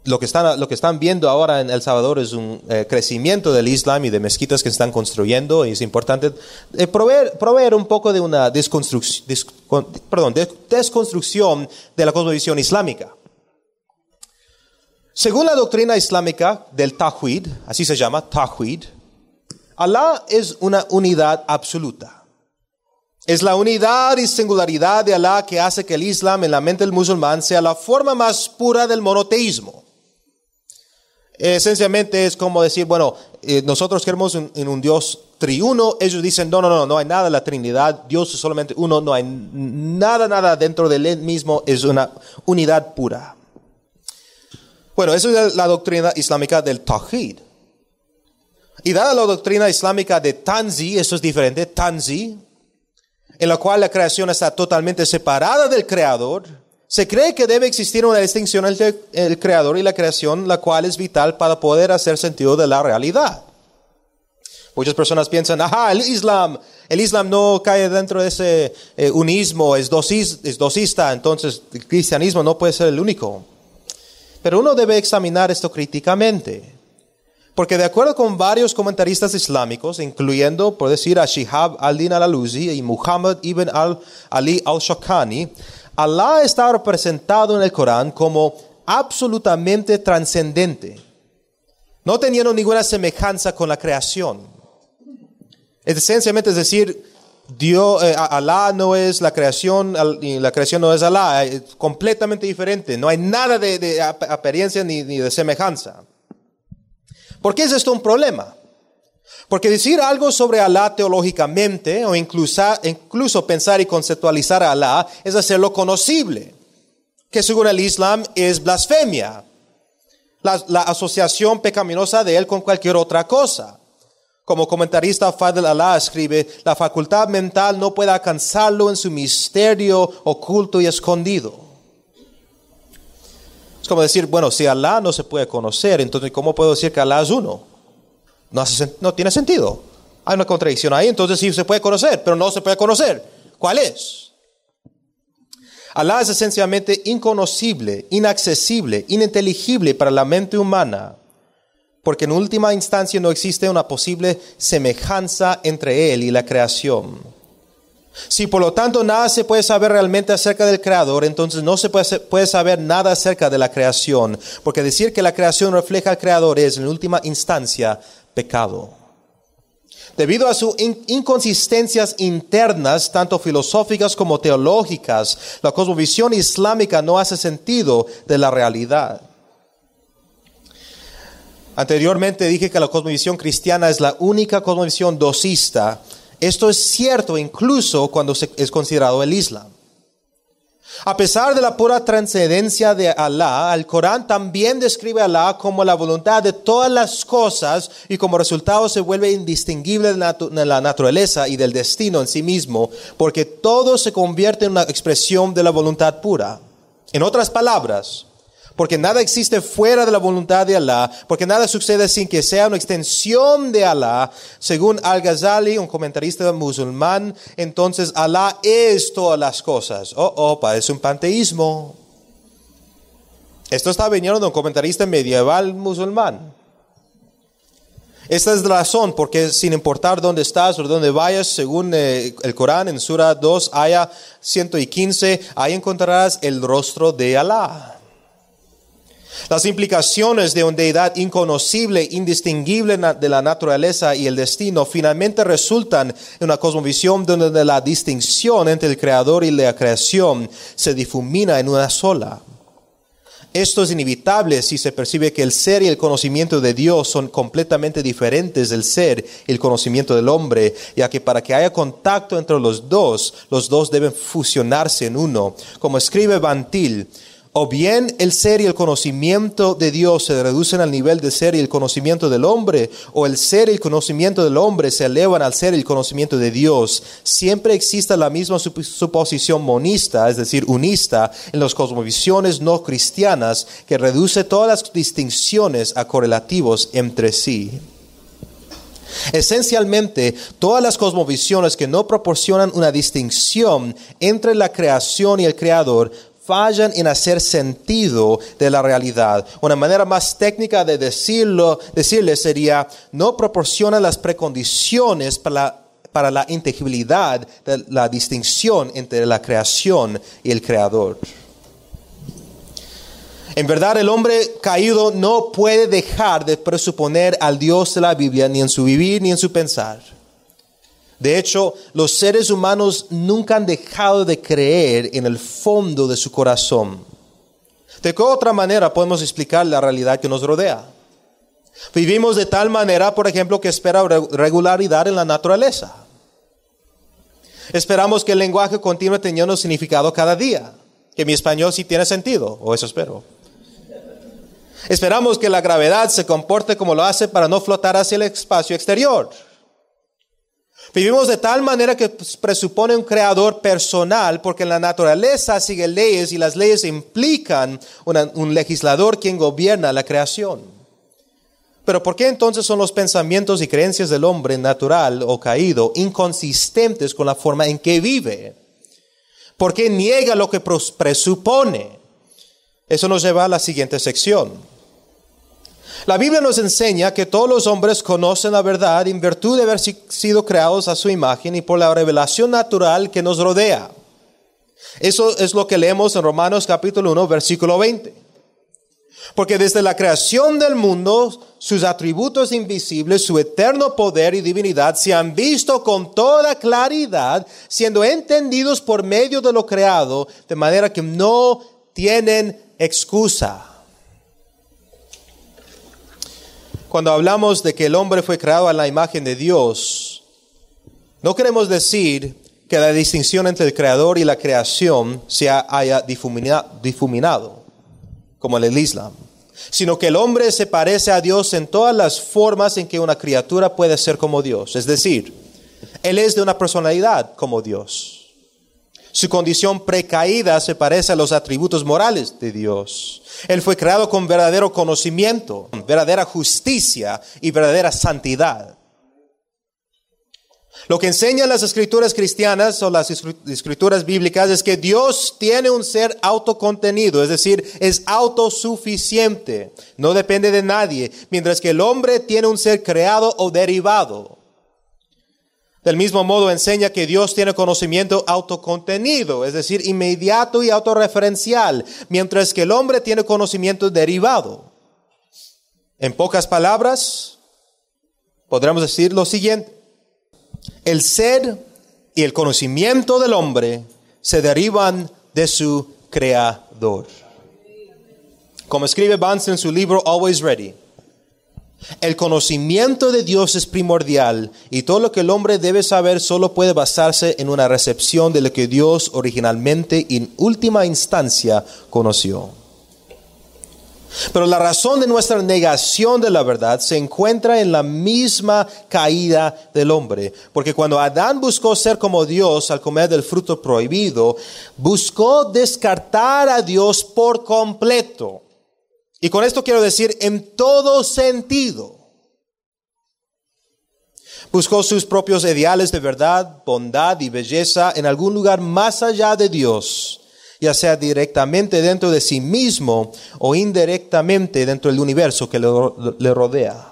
B: lo que, están, lo que están viendo ahora en El Salvador es un eh, crecimiento del Islam y de mezquitas que están construyendo y es importante eh, proveer, un poco de una desconstrucción, perdón, desconstrucción de la cosmovisión islámica. Según la doctrina islámica del Tawhid, así se llama, Tawhid, Allah es una unidad absoluta. Es la unidad y singularidad de Allah que hace que el Islam en la mente del musulmán sea la forma más pura del monoteísmo. Esencialmente es como decir, bueno, eh, nosotros queremos en un Dios triuno, ellos dicen, no, no, no, no hay nada la Trinidad, Dios es solamente uno, no hay nada, nada dentro de él mismo, es una unidad pura. Bueno, eso es la doctrina islámica del Tawhid. Y dada la doctrina islámica de Tanzi, eso es diferente, Tanzi, en la cual la creación está totalmente separada del Creador, se cree que debe existir una distinción entre el creador y la creación, la cual es vital para poder hacer sentido de la realidad. Muchas personas piensan, ajá, el Islam, el Islam no cae dentro de ese eh, unismo, es, es dosista, entonces el cristianismo no puede ser el único. Pero uno debe examinar esto críticamente. Porque de acuerdo con varios comentaristas islámicos, incluyendo, por decir, a Shihab al-Din al-Aluzi y Muhammad ibn al-Ali al-Shakani, Allah está representado en el Corán como absolutamente trascendente, no teniendo ninguna semejanza con la creación. Esencialmente es decir, Dios, eh, Allah no es la creación la creación no es Allah, es completamente diferente, no hay nada de, apariencia ni de semejanza. ¿Por qué es esto un problema? Porque decir algo sobre Alá teológicamente o incluso, incluso pensar y conceptualizar a Alá es hacerlo conocible, que según el Islam es blasfemia, la, asociación pecaminosa de él con cualquier otra cosa. Como comentarista Fadl Alá escribe, la facultad mental no puede alcanzarlo en su misterio oculto y escondido. Es como decir, bueno, si Alá no se puede conocer, entonces ¿cómo puedo decir que Alá es uno? No, tiene sentido. Hay una contradicción ahí, entonces sí se puede conocer, pero no se puede conocer. ¿Cuál es? Alá es esencialmente inconocible, inaccesible, ininteligible para la mente humana, porque en última instancia no existe una posible semejanza entre Él y la creación. Si por lo tanto nada se puede saber realmente acerca del Creador, entonces no se puede, saber nada acerca de la creación, porque decir que la creación refleja al Creador es en última instancia pecado. Debido a sus inconsistencias internas, tanto filosóficas como teológicas, la cosmovisión islámica no hace sentido de la realidad. Anteriormente dije que la cosmovisión cristiana es la única cosmovisión dosista. Esto es cierto incluso cuando es considerado el Islam. A pesar de la pura trascendencia de Alá, el Corán también describe a Alá como la voluntad de todas las cosas y como resultado se vuelve indistinguible de la naturaleza y del destino en sí mismo, porque todo se convierte en una expresión de la voluntad pura. En otras palabras, porque nada existe fuera de la voluntad de Alá, porque nada sucede sin que sea una extensión de Alá. Según Al-Ghazali, un comentarista musulmán, entonces Alá es todas las cosas. Oh, oh, parece un panteísmo. Esto está viniendo de un comentarista medieval musulmán. Esta es la razón, porque sin importar dónde estás o dónde vayas, según eh, el Corán, en Surah 2, Aya 115, ahí encontrarás el rostro de Alá. Las implicaciones de una deidad inconocible, indistinguible de la naturaleza y el destino finalmente resultan en una cosmovisión donde la distinción entre el creador y la creación se difumina en una sola. Esto es inevitable si se percibe que el ser y el conocimiento de Dios son completamente diferentes del ser y el conocimiento del hombre, ya que para que haya contacto entre los dos, los dos deben fusionarse en uno. Como escribe Bantil, o bien el ser y el conocimiento de Dios se reducen al nivel de ser y el conocimiento del hombre, o el ser y el conocimiento del hombre se elevan al ser y el conocimiento de Dios. Siempre existe la misma suposición monista, es decir, unista, en las cosmovisiones no cristianas, que reduce todas las distinciones a correlativos entre sí. Esencialmente, todas las cosmovisiones que no proporcionan una distinción entre la creación y el creador fallan en hacer sentido de la realidad. Una manera más técnica de decirlo, decirle sería, no proporcionan las precondiciones para la, para la inteligibilidad de la distinción entre la creación y el creador. En verdad, el hombre caído no puede dejar de presuponer al Dios de la Biblia ni en su vivir ni en su pensar. De hecho, los seres humanos nunca han dejado de creer en el fondo de su corazón. ¿De qué otra manera podemos explicar la realidad que nos rodea? Vivimos de tal manera, por ejemplo, que espera regularidad en la naturaleza. Esperamos que el lenguaje continúe teniendo significado cada día, que mi español sí tiene sentido, o eso espero. Esperamos que la gravedad se comporte como lo hace para no flotar hacia el espacio exterior. Vivimos de tal manera que presupone un creador personal, porque la naturaleza sigue leyes y las leyes implican un legislador quien gobierna la creación. Pero ¿por qué entonces son los pensamientos y creencias del hombre natural o caído inconsistentes con la forma en que vive? ¿Por qué niega lo que presupone? Eso nos lleva a la siguiente sección. La Biblia nos enseña que todos los hombres conocen la verdad en virtud de haber sido creados a su imagen y por la revelación natural que nos rodea. Eso es lo que leemos en Romanos capítulo 1, versículo 20. Porque desde la creación del mundo, sus atributos invisibles, su eterno poder y divinidad se han visto con toda claridad, siendo entendidos por medio de lo creado, de manera que no tienen excusa. Cuando hablamos de que el hombre fue creado a la imagen de Dios, no queremos decir que la distinción entre el creador y la creación se haya difuminado, como en el Islam, sino que el hombre se parece a Dios en todas las formas en que una criatura puede ser como Dios. Es decir, Él es de una personalidad como Dios. Su condición precaída se parece a los atributos morales de Dios. Él fue creado con verdadero conocimiento, verdadera justicia y verdadera santidad. Lo que enseñan las escrituras cristianas o las escrituras bíblicas es que Dios tiene un ser autocontenido, es decir, es autosuficiente, no depende de nadie, mientras que el hombre tiene un ser creado o derivado. Del mismo modo enseña que Dios tiene conocimiento autocontenido, es decir, inmediato y autorreferencial, mientras que el hombre tiene conocimiento derivado. En pocas palabras, podríamos decir lo siguiente. El ser y el conocimiento del hombre se derivan de su creador. Como escribe Vance en su libro Always Ready, el conocimiento de Dios es primordial y todo lo que el hombre debe saber solo puede basarse en una recepción de lo que Dios originalmente y en última instancia conoció. Pero la razón de nuestra negación de la verdad se encuentra en la misma caída del hombre. Porque cuando Adán buscó ser como Dios al comer del fruto prohibido, buscó descartar a Dios por completo. Y con esto quiero decir en todo sentido. Buscó sus propios ideales de verdad, bondad y belleza en algún lugar más allá de Dios, ya sea directamente dentro de sí mismo o indirectamente dentro del universo que le rodea.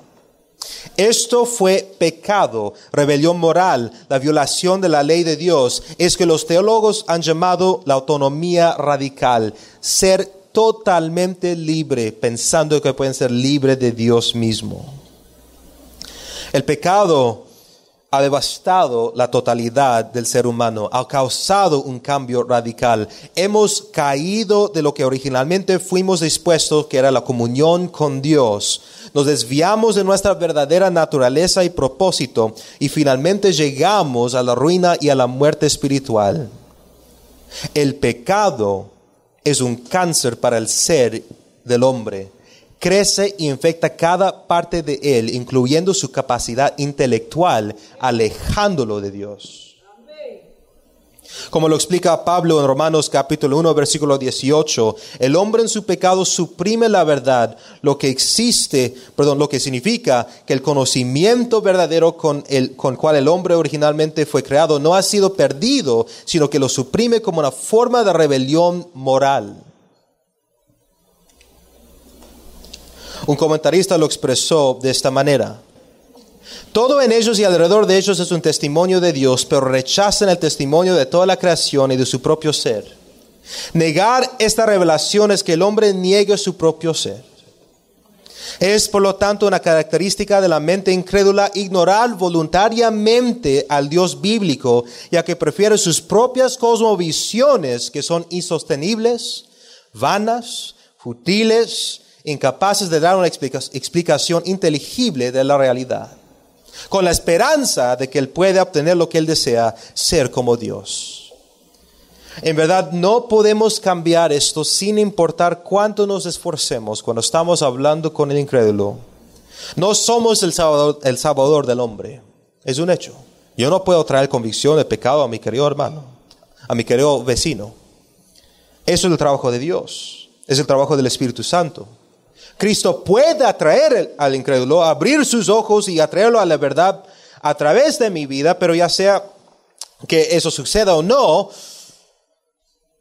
B: Esto fue pecado, rebelión moral, la violación de la ley de Dios. Es que los teólogos han llamado la autonomía radical, ser totalmente libre, pensando que pueden ser libres de Dios mismo. El pecado ha devastado la totalidad del ser humano, ha causado un cambio radical. Hemos caído de lo que originalmente fuimos dispuestos, que era la comunión con Dios. Nos desviamos de nuestra verdadera naturaleza y propósito y finalmente llegamos a la ruina y a la muerte espiritual. El pecado es un cáncer para el ser del hombre crece y infecta cada parte de él, incluyendo su capacidad intelectual, alejándolo de Dios. Como lo explica Pablo en Romanos capítulo 1, versículo 18, el hombre en su pecado suprime la verdad, lo que existe, perdón, lo que significa que el conocimiento verdadero con el con cual el hombre originalmente fue creado no ha sido perdido, sino que lo suprime como una forma de rebelión moral. Un comentarista lo expresó de esta manera. Todo en ellos y alrededor de ellos es un testimonio de Dios, pero rechazan el testimonio de toda la creación y de su propio ser. Negar esta revelación es que el hombre niegue su propio ser. Es por lo tanto una característica de la mente incrédula ignorar voluntariamente al Dios bíblico, ya que prefiere sus propias cosmovisiones que son insostenibles, vanas, futiles, incapaces de dar una explicación inteligible de la realidad, con la esperanza de que Él puede obtener lo que Él desea, ser como Dios. En verdad, no podemos cambiar esto sin importar cuánto nos esforcemos cuando estamos hablando con el incrédulo. No somos el salvador, el salvador del hombre. Es un hecho. Yo no puedo traer convicción de pecado a mi querido hermano, a mi querido vecino. Eso es el trabajo de Dios. Es el trabajo del Espíritu Santo. Cristo puede atraer al incrédulo, abrir sus ojos y atraerlo a la verdad a través de mi vida, pero ya sea que eso suceda o no,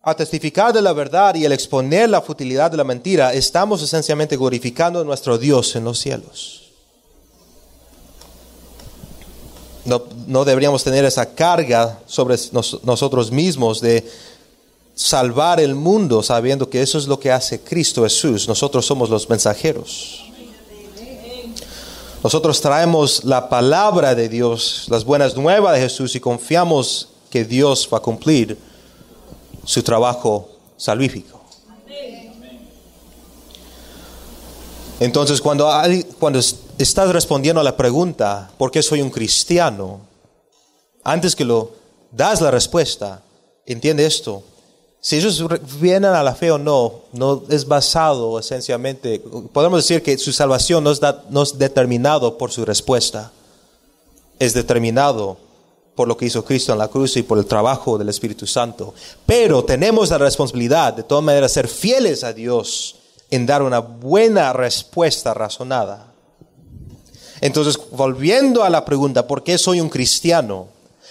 B: a testificar de la verdad y al exponer la futilidad de la mentira, estamos esencialmente glorificando a nuestro Dios en los cielos. No, no deberíamos tener esa carga sobre nosotros mismos de salvar el mundo sabiendo que eso es lo que hace Cristo Jesús. Nosotros somos los mensajeros. Nosotros traemos la palabra de Dios, las buenas nuevas de Jesús y confiamos que Dios va a cumplir su trabajo salvífico. Entonces, cuando, cuando estás respondiendo a la pregunta, ¿por qué soy un cristiano? Antes que lo das la respuesta, entiende esto. Si ellos vienen a la fe o no, no es basado esencialmente, podemos decir que su salvación no es, es determinado por su respuesta, es determinado por lo que hizo Cristo en la cruz y por el trabajo del Espíritu Santo. Pero tenemos la responsabilidad de todas maneras ser fieles a Dios en dar una buena respuesta razonada. Entonces, volviendo a la pregunta, ¿por qué soy un cristiano?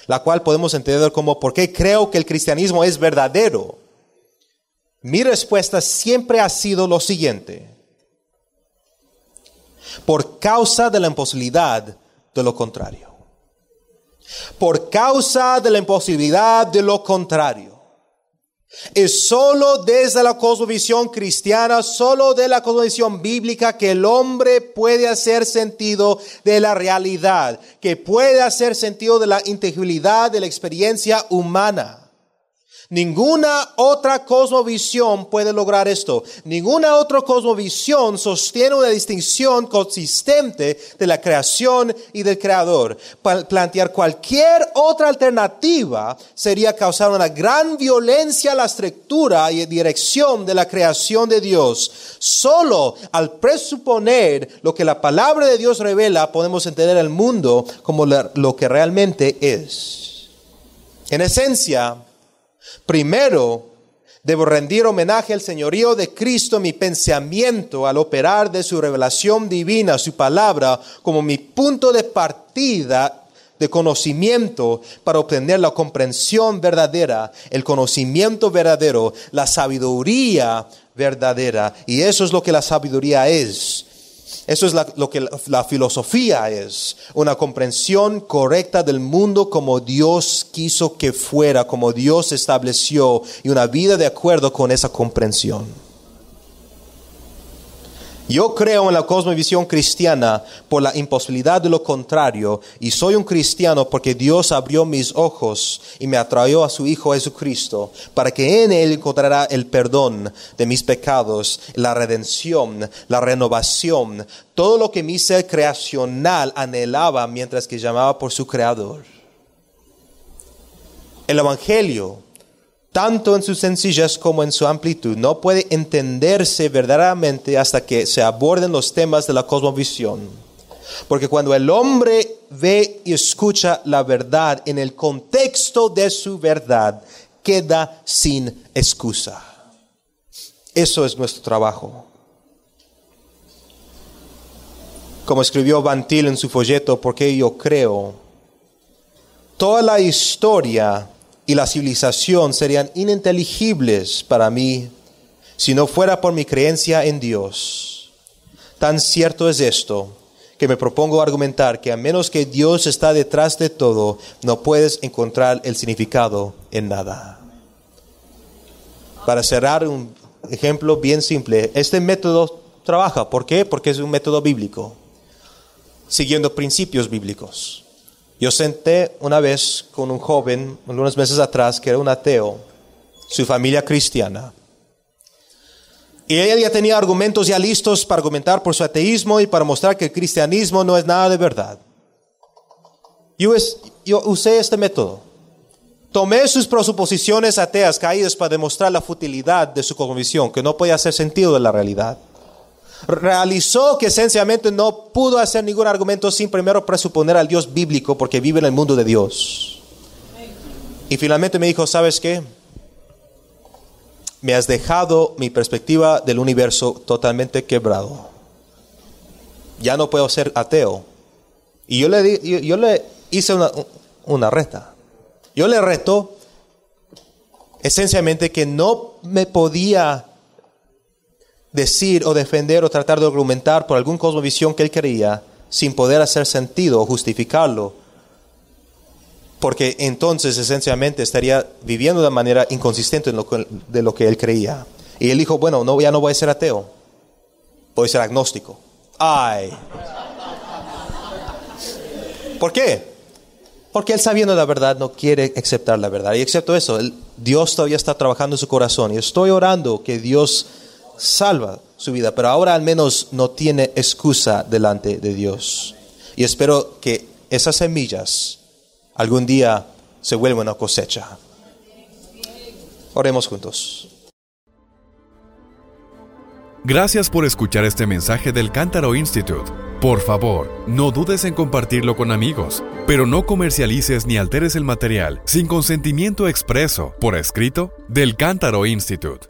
B: La cual podemos entender como por qué creo que el cristianismo es verdadero. Mi respuesta siempre ha sido lo siguiente. Por causa de la imposibilidad de lo contrario. Por causa de la imposibilidad de lo contrario. Es solo desde la cosmovisión cristiana, solo de la cosmovisión bíblica que el hombre puede hacer sentido de la realidad, que puede hacer sentido de la integridad de la experiencia humana. Ninguna otra cosmovisión puede lograr esto. Ninguna otra cosmovisión sostiene una distinción consistente de la creación y del creador. Plantear cualquier otra alternativa sería causar una gran violencia a la estructura y dirección de la creación de Dios. Solo al presuponer lo que la palabra de Dios revela podemos entender el mundo como lo que realmente es. En esencia, Primero, debo rendir homenaje al señorío de Cristo mi pensamiento al operar de su revelación divina, su palabra, como mi punto de partida de conocimiento para obtener la comprensión verdadera, el conocimiento verdadero, la sabiduría verdadera. Y eso es lo que la sabiduría es. Eso es lo que la, la filosofía es, una comprensión correcta del mundo como Dios quiso que fuera, como Dios estableció, y una vida de acuerdo con esa comprensión. Yo creo en la cosmovisión cristiana por la imposibilidad de lo contrario y soy un cristiano porque Dios abrió mis ojos y me atrajo a su Hijo Jesucristo para que en Él encontrará el perdón de mis pecados, la redención, la renovación, todo lo que mi ser creacional anhelaba mientras que llamaba por su Creador. El Evangelio tanto en su sencillez como en su amplitud, no puede entenderse verdaderamente hasta que se aborden los temas de la cosmovisión. Porque cuando el hombre ve y escucha la verdad en el contexto de su verdad, queda sin excusa. Eso es nuestro trabajo. Como escribió Van Til en su folleto, porque yo creo, toda la historia y la civilización serían ininteligibles para mí si no fuera por mi creencia en Dios. Tan cierto es esto que me propongo argumentar que a menos que Dios está detrás de todo, no puedes encontrar el significado en nada. Para cerrar un ejemplo bien simple, este método trabaja. ¿Por qué? Porque es un método bíblico, siguiendo principios bíblicos. Yo senté una vez con un joven, unos meses atrás, que era un ateo, su familia cristiana. Y él ya tenía argumentos ya listos para argumentar por su ateísmo y para mostrar que el cristianismo no es nada de verdad. Yo, yo usé este método. Tomé sus presuposiciones ateas caídas para demostrar la futilidad de su cosmovisión, que no podía hacer sentido de la realidad realizó que esencialmente no pudo hacer ningún argumento sin primero presuponer al Dios bíblico porque vive en el mundo de Dios. Y finalmente me dijo, ¿sabes qué? Me has dejado mi perspectiva del universo totalmente quebrado. Ya no puedo ser ateo. Y yo le, di- yo, le hice una, una reta. Yo le reto esencialmente que no me podía decir o defender o tratar de argumentar por algún cosmovisión que él creía sin poder hacer sentido o justificarlo. Porque entonces esencialmente estaría viviendo de manera inconsistente en lo de lo que él creía. Y él dijo, bueno, no, ya no voy a ser ateo, voy a ser agnóstico. Ay. ¿Por qué? Porque él sabiendo la verdad no quiere aceptar la verdad. Y excepto eso, Dios todavía está trabajando en su corazón. Y estoy orando que Dios salva su vida, pero ahora al menos no tiene excusa delante de Dios. Y espero que esas semillas algún día se vuelvan a cosecha. Oremos juntos.
A: Gracias por escuchar este mensaje del Cántaro Institute. Por favor, no dudes en compartirlo con amigos, pero no comercialices ni alteres el material sin consentimiento expreso, por escrito, del Cántaro Institute.